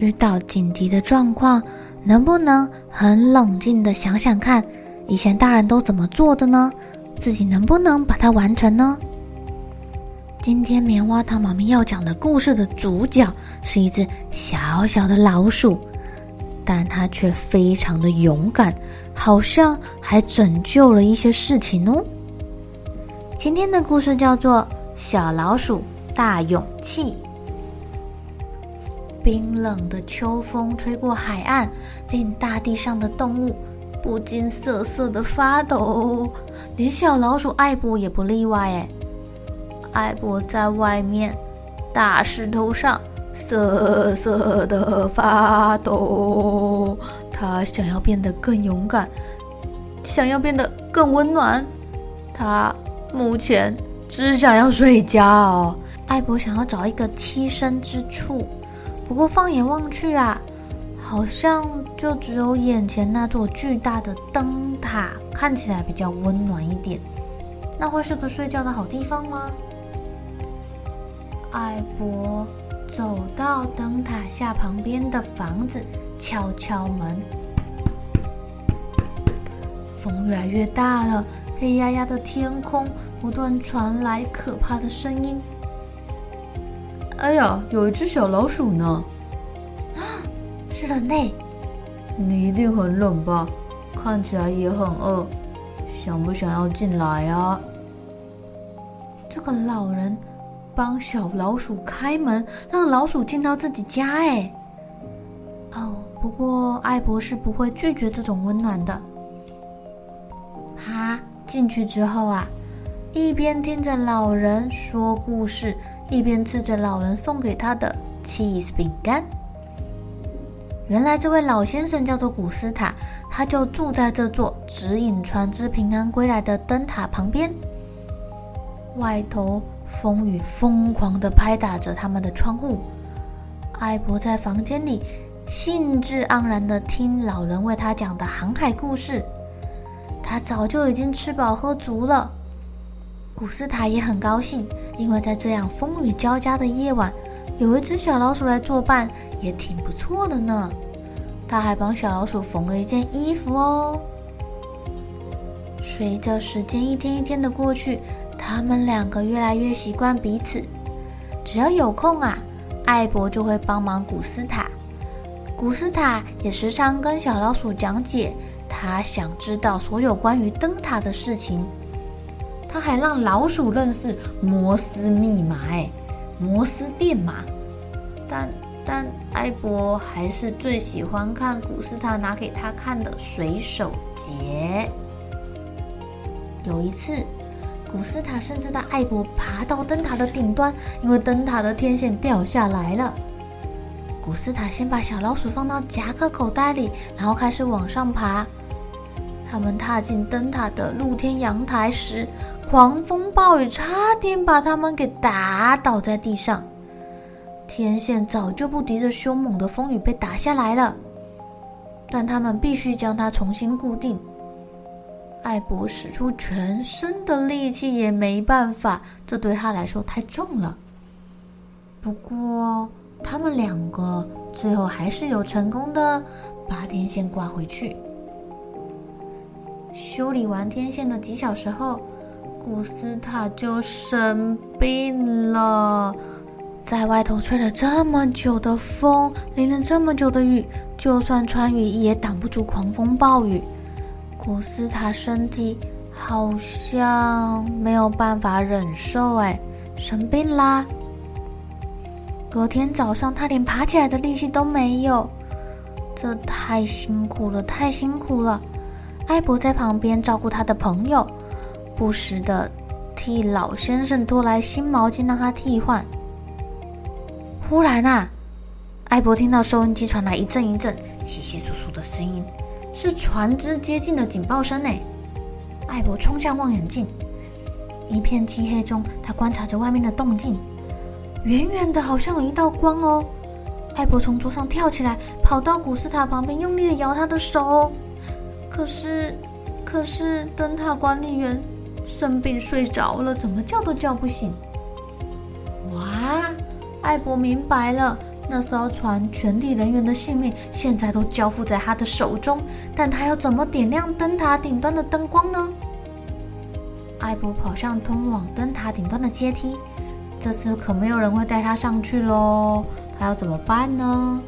遇到紧急的状况，能不能很冷静的想想看，以前大人都怎么做的呢？自己能不能把它完成呢？今天棉花糖妈咪要讲的故事的主角是一只小小的老鼠，但它却非常的勇敢，好像还拯救了一些事情哦。今天的故事叫做《小老鼠大勇气》。冰冷的秋风吹过海岸，令大地上的动物不禁瑟瑟的发抖，连小老鼠艾博也不例外。哎，艾博在外面大石头上瑟瑟的发抖，他想要变得更勇敢，想要变得更温暖，他。目前只想要睡觉。艾博想要找一个栖身之处，不过放眼望去啊，好像就只有眼前那座巨大的灯塔看起来比较温暖一点。那会是个睡觉的好地方吗？艾博走到灯塔下旁边的房子，敲敲门。风越来越大了。黑压压的天空，不断传来可怕的声音。哎呀，有一只小老鼠呢！啊，是人类！你一定很冷吧？看起来也很饿，想不想要进来啊？这个老人帮小老鼠开门，让老鼠进到自己家。哎，哦，不过艾博士不会拒绝这种温暖的。他。进去之后啊，一边听着老人说故事，一边吃着老人送给他的 cheese 饼干。原来这位老先生叫做古斯塔，他就住在这座指引船只平安归来的灯塔旁边。外头风雨疯狂地拍打着他们的窗户，艾博在房间里兴致盎然地听老人为他讲的航海故事。他早就已经吃饱喝足了，古斯塔也很高兴，因为在这样风雨交加的夜晚，有一只小老鼠来作伴，也挺不错的呢。他还帮小老鼠缝了一件衣服哦。随着时间一天一天的过去，他们两个越来越习惯彼此。只要有空啊，艾博就会帮忙古斯塔，古斯塔也时常跟小老鼠讲解。他想知道所有关于灯塔的事情，他还让老鼠认识摩斯密码，哎，摩斯电码。但但艾博还是最喜欢看古斯塔拿给他看的水手节。有一次，古斯塔甚至带艾博爬到灯塔的顶端，因为灯塔的天线掉下来了。古斯塔先把小老鼠放到夹克口袋里，然后开始往上爬。他们踏进灯塔的露天阳台时，狂风暴雨差点把他们给打倒在地上。天线早就不敌这凶猛的风雨被打下来了，但他们必须将它重新固定。艾博使出全身的力气也没办法，这对他来说太重了。不过，他们两个最后还是有成功的把天线挂回去。修理完天线的几小时后，古斯塔就生病了。在外头吹了这么久的风，淋了这么久的雨，就算穿雨衣也挡不住狂风暴雨。古斯塔身体好像没有办法忍受，哎，生病啦。隔天早上，他连爬起来的力气都没有，这太辛苦了，太辛苦了。艾博在旁边照顾他的朋友，不时的替老先生拖来新毛巾让他替换。忽然啊，艾博听到收音机传来一阵一阵窸窸窣窣的声音，是船只接近的警报声呢。艾博冲向望远镜，一片漆黑中，他观察着外面的动静，远远的好像有一道光哦。艾博从桌上跳起来，跑到古斯塔旁边，用力的摇他的手。可是，可是灯塔管理员生病睡着了，怎么叫都叫不醒。哇！艾博明白了，那艘船全体人员的性命现在都交付在他的手中，但他要怎么点亮灯塔顶端的灯光呢？艾博跑向通往灯塔顶端的阶梯，这次可没有人会带他上去喽。他要怎么办呢？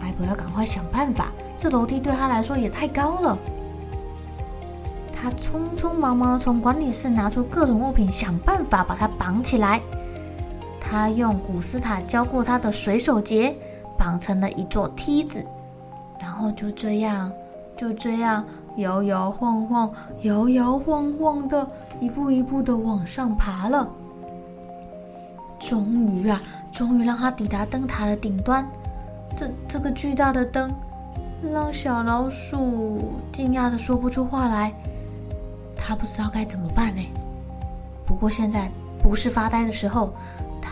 艾博要赶快想办法，这楼梯对他来说也太高了。他匆匆忙忙的从管理室拿出各种物品，想办法把它绑起来。他用古斯塔教过他的水手结绑成了一座梯子，然后就这样，就这样摇摇晃晃、摇摇晃晃的，一步一步的往上爬了。终于啊，终于让他抵达灯塔的顶端。这这个巨大的灯，让小老鼠惊讶的说不出话来。他不知道该怎么办呢。不过现在不是发呆的时候。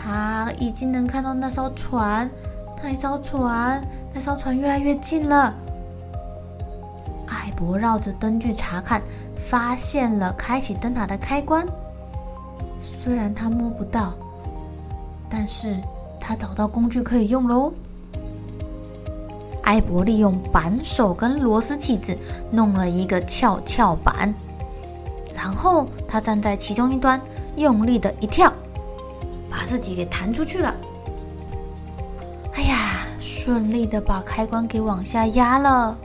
他已经能看到那艘船，那艘船，那艘船越来越近了。艾博绕着灯具查看，发现了开启灯塔的开关。虽然他摸不到，但是他找到工具可以用喽。艾博利用扳手跟螺丝起子弄了一个跷跷板，然后他站在其中一端，用力的一跳。把自己给弹出去了，哎呀，顺利的把开关给往下压了，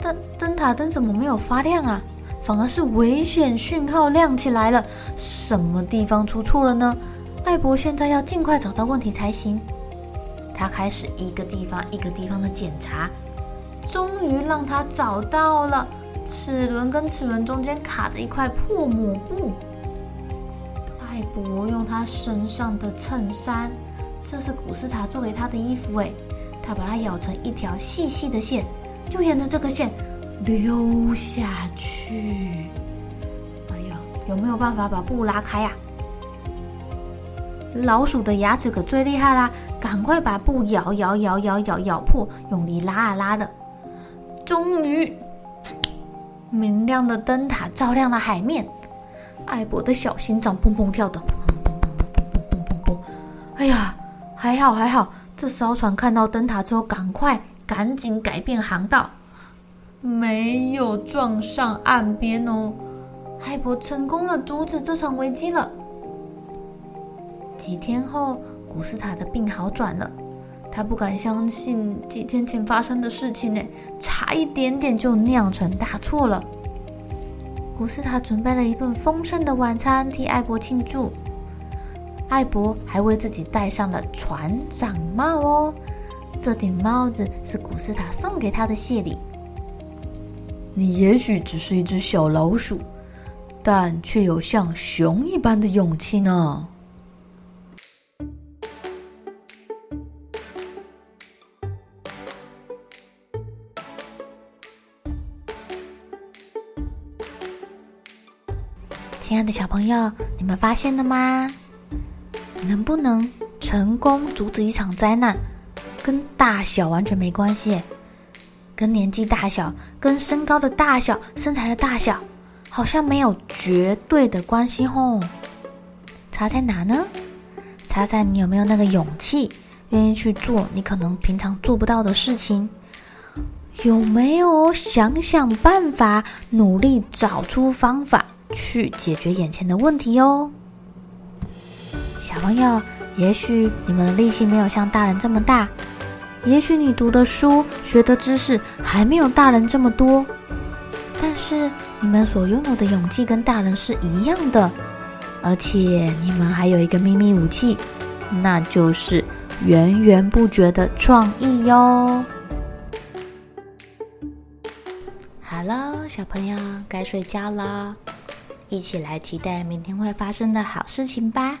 但灯塔灯怎么没有发亮啊？反而是危险讯号亮起来了。什么地方出错了呢？艾博现在要尽快找到问题才行。他开始一个地方一个地方的检查，终于让他找到了齿轮跟齿轮中间卡着一块破抹布。艾博用他身上的衬衫，这是古斯塔做给他的衣服诶，他把它咬成一条细细的线，就沿着这个线溜下去。哎呀，有没有办法把布拉开呀？老鼠的牙齿可最厉害啦！赶快把布咬咬咬咬咬咬破，用力拉啊拉的，终于，明亮的灯塔照亮了海面。艾博的小心脏砰砰跳的，砰砰砰砰砰砰砰砰！哎呀，还好还好，这艘船看到灯塔之后，赶快赶紧改变航道，没有撞上岸边哦。艾博成功了，阻止这场危机了。几天后，古斯塔的病好转了，他不敢相信几天前发生的事情呢，差一点点就酿成大错了。古斯塔准备了一顿丰盛的晚餐替艾博庆祝，艾博还为自己戴上了船长帽哦。这顶帽子是古斯塔送给他的谢礼。你也许只是一只小老鼠，但却有像熊一般的勇气呢。小朋友，你们发现了吗？能不能成功阻止一场灾难，跟大小完全没关系，跟年纪大小、跟身高的大小、身材的大小，好像没有绝对的关系哦。差在哪呢？差在你有没有那个勇气，愿意去做你可能平常做不到的事情，有没有想想办法，努力找出方法。去解决眼前的问题哦，小朋友也许你们的力气没有像大人这么大，也许你读的书、学的知识还没有大人这么多，但是你们所拥有的勇气跟大人是一样的，而且你们还有一个秘密武器，那就是源源不绝的创意哟。好了，小朋友该睡觉了，一起来期待明天会发生的好事情吧。